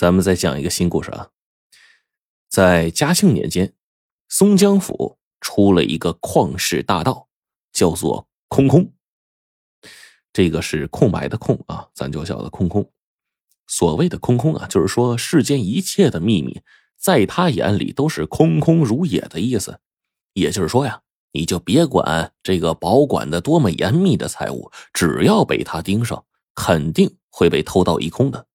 咱们再讲一个新故事啊。在嘉庆年间，松江府出了一个旷世大盗，叫做空空。这个是空白的空啊，咱就叫它空空。所谓的空空啊，就是说世间一切的秘密，在他眼里都是空空如也的意思。也就是说呀，你就别管这个保管的多么严密的财物，只要被他盯上，肯定会被偷盗一空的。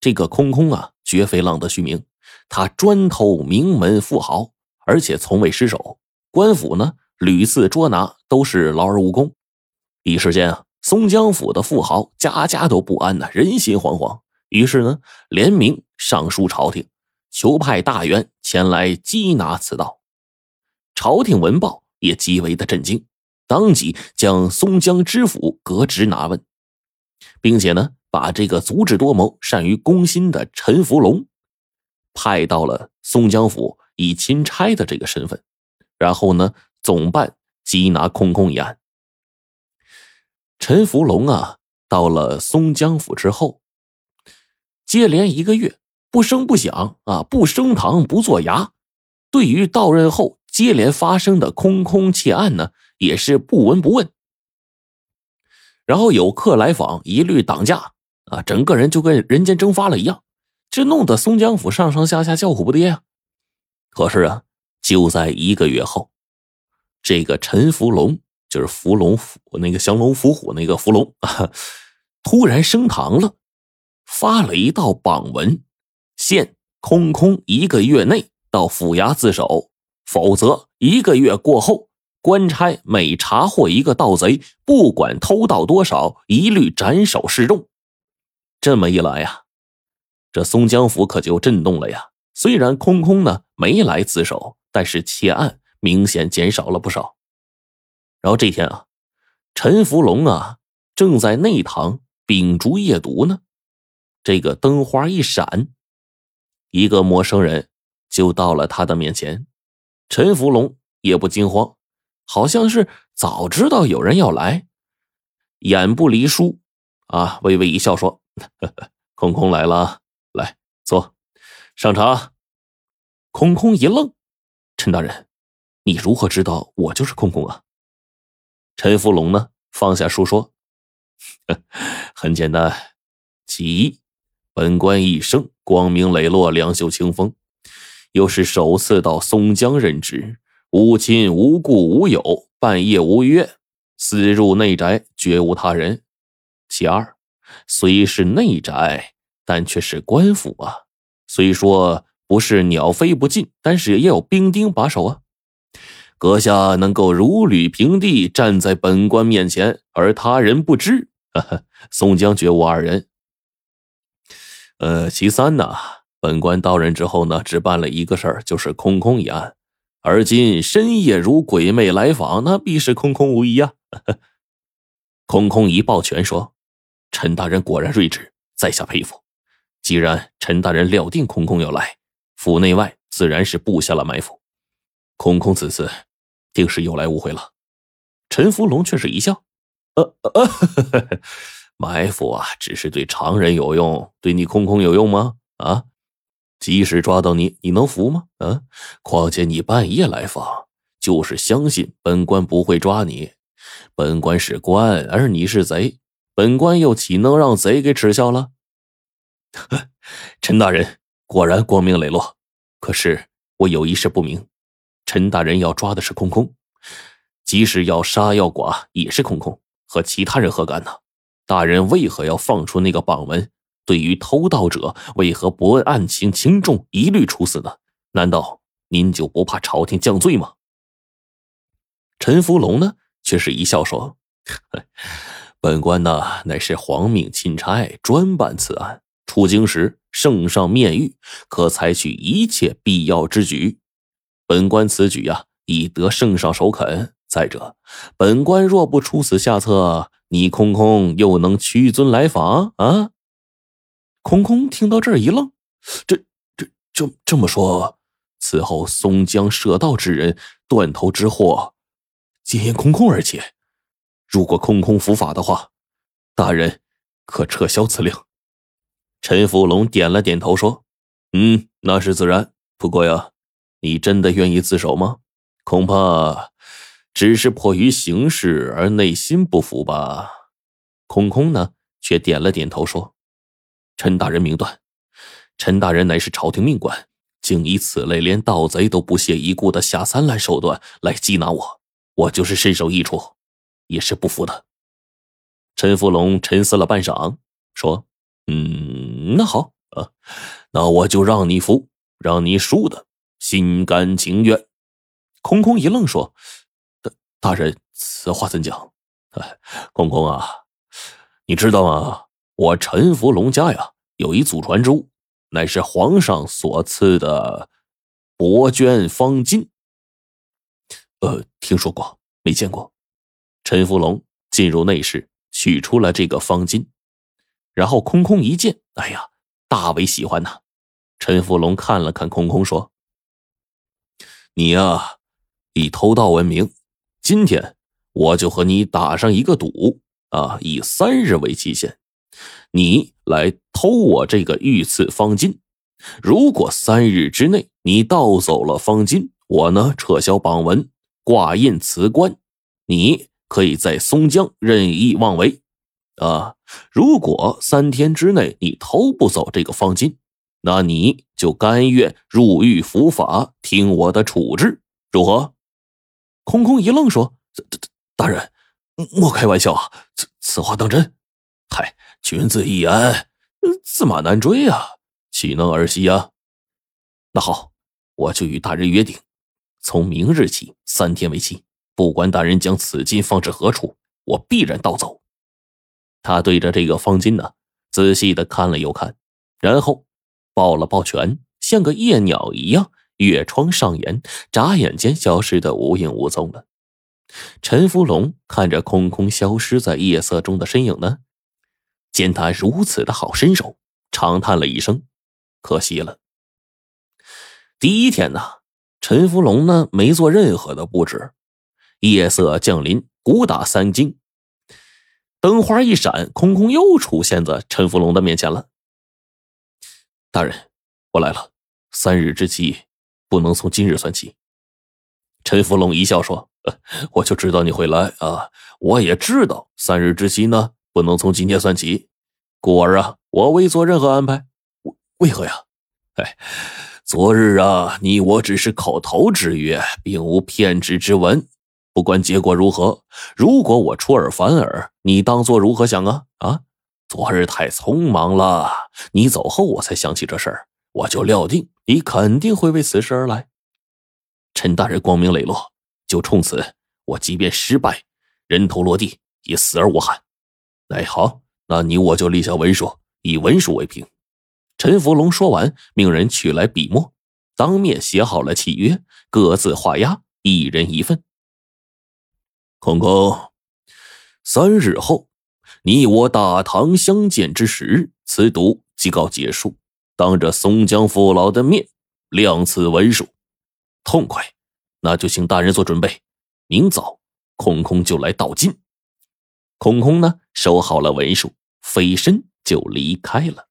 这个空空啊，绝非浪得虚名，他专偷名门富豪，而且从未失手。官府呢屡次捉拿，都是劳而无功。一时间啊，松江府的富豪家家都不安呐，人心惶惶。于是呢，联名上书朝廷，求派大员前来缉拿此盗。朝廷闻报也极为的震惊，当即将松江知府革职拿问，并且呢。把这个足智多谋、善于攻心的陈福龙派到了松江府，以钦差的这个身份，然后呢，总办缉拿空空一案。陈福龙啊，到了松江府之后，接连一个月不声不响啊，不升堂不做衙，对于到任后接连发生的空空窃案呢，也是不闻不问。然后有客来访，一律挡驾。啊，整个人就跟人间蒸发了一样，这弄得松江府上上下下叫苦不迭啊。可是啊，就在一个月后，这个陈福龙，就是伏龙伏那个降龙伏虎那个伏龙啊，突然升堂了，发了一道榜文，限空空一个月内到府衙自首，否则一个月过后，官差每查获一个盗贼，不管偷盗多少，一律斩首示众。这么一来呀，这松江府可就震动了呀。虽然空空呢没来自首，但是窃案明显减少了不少。然后这天啊，陈福龙啊正在内堂秉烛夜读呢，这个灯花一闪，一个陌生人就到了他的面前。陈福龙也不惊慌，好像是早知道有人要来，眼不离书啊，微微一笑说。空空来了，来坐，上茶。空空一愣，陈大人，你如何知道我就是空空啊？陈福龙呢，放下书说：“ 很简单，其一，本官一生光明磊落，两袖清风，又是首次到松江任职，无亲无故无友，半夜无约，私入内宅，绝无他人。其二。”虽是内宅，但却是官府啊。虽说不是鸟飞不进，但是也有兵丁把守啊。阁下能够如履平地站在本官面前，而他人不知，宋江绝无二人。呃，其三呢，本官到任之后呢，只办了一个事儿，就是空空一案。而今深夜如鬼魅来访，那必是空空无疑啊。空空一抱拳说。陈大人果然睿智，在下佩服。既然陈大人料定空空要来，府内外自然是布下了埋伏。空空此次定是有来无回了。陈福龙却是一笑：“呃呃，埋伏啊，只是对常人有用，对你空空有用吗？啊，即使抓到你，你能服吗？啊，况且你半夜来访，就是相信本官不会抓你。本官是官，而你是贼。”本官又岂能让贼给耻笑了？陈大人果然光明磊落，可是我有一事不明：陈大人要抓的是空空，即使要杀要剐也是空空，和其他人何干呢？大人为何要放出那个榜文？对于偷盗者，为何不问案情轻重，一律处死呢？难道您就不怕朝廷降罪吗？陈福龙呢，却是一笑说。本官呢，乃是皇命钦差，专办此案。出京时，圣上面谕，可采取一切必要之举。本官此举呀，已得圣上首肯。再者，本官若不出此下策，你空空又能屈尊来访啊？空空听到这儿一愣，这、这、这这么说，此后松江涉盗之人，断头之祸，皆因空空而起。如果空空伏法的话，大人可撤销此令。陈福龙点了点头，说：“嗯，那是自然。不过呀，你真的愿意自首吗？恐怕只是迫于形势而内心不服吧。”空空呢，却点了点头，说：“陈大人明断，陈大人乃是朝廷命官，竟以此类连盗贼都不屑一顾的下三滥手段来缉拿我，我就是身首异处，也是不服的。”陈福龙沉思了半晌，说：“嗯，那好啊，那我就让你服，让你输的心甘情愿。”空空一愣，说：“大大人，此话怎讲？”，空空啊，你知道吗？我陈福龙家呀，有一祖传之物，乃是皇上所赐的帛绢方巾。呃，听说过，没见过。陈福龙进入内室。取出了这个方巾，然后空空一见，哎呀，大为喜欢呐！陈福龙看了看空空，说：“你呀，以偷盗闻名，今天我就和你打上一个赌啊，以三日为期限，你来偷我这个御赐方巾。如果三日之内你盗走了方巾，我呢撤销榜文，挂印辞官，你。”可以在松江任意妄为，啊！如果三天之内你偷不走这个方巾，那你就甘愿入狱伏法，听我的处置，如何？空空一愣，说：“大人，莫开玩笑啊！此此话当真？嗨，君子一言，驷马难追啊，岂能儿戏啊？那好，我就与大人约定，从明日起三天为期。”不管大人将此金放置何处，我必然盗走。他对着这个方巾呢，仔细的看了又看，然后抱了抱拳，像个夜鸟一样越窗上檐，眨眼间消失的无影无踪了。陈福龙看着空空消失在夜色中的身影呢，见他如此的好身手，长叹了一声：“可惜了。”第一天呢，陈福龙呢没做任何的布置。夜色降临，鼓打三更，灯花一闪，空空又出现在陈福龙的面前了。大人，我来了。三日之期，不能从今日算起。陈福龙一笑说：“我就知道你会来啊！我也知道三日之期呢，不能从今天算起。故而啊，我未做任何安排。为为何呀？哎，昨日啊，你我只是口头之约，并无骗纸之文。”不管结果如何，如果我出尔反尔，你当做如何想啊？啊！昨日太匆忙了，你走后我才想起这事儿，我就料定你肯定会为此事而来。陈大人光明磊落，就冲此，我即便失败，人头落地也死而无憾。哎，好，那你我就立下文书，以文书为凭。陈福龙说完，命人取来笔墨，当面写好了契约，各自画押，一人一份。空空，三日后，你我大唐相见之时，此赌即告结束。当着松江父老的面，亮此文书，痛快。那就请大人做准备，明早空空就来道金。空空呢，收好了文书，飞身就离开了。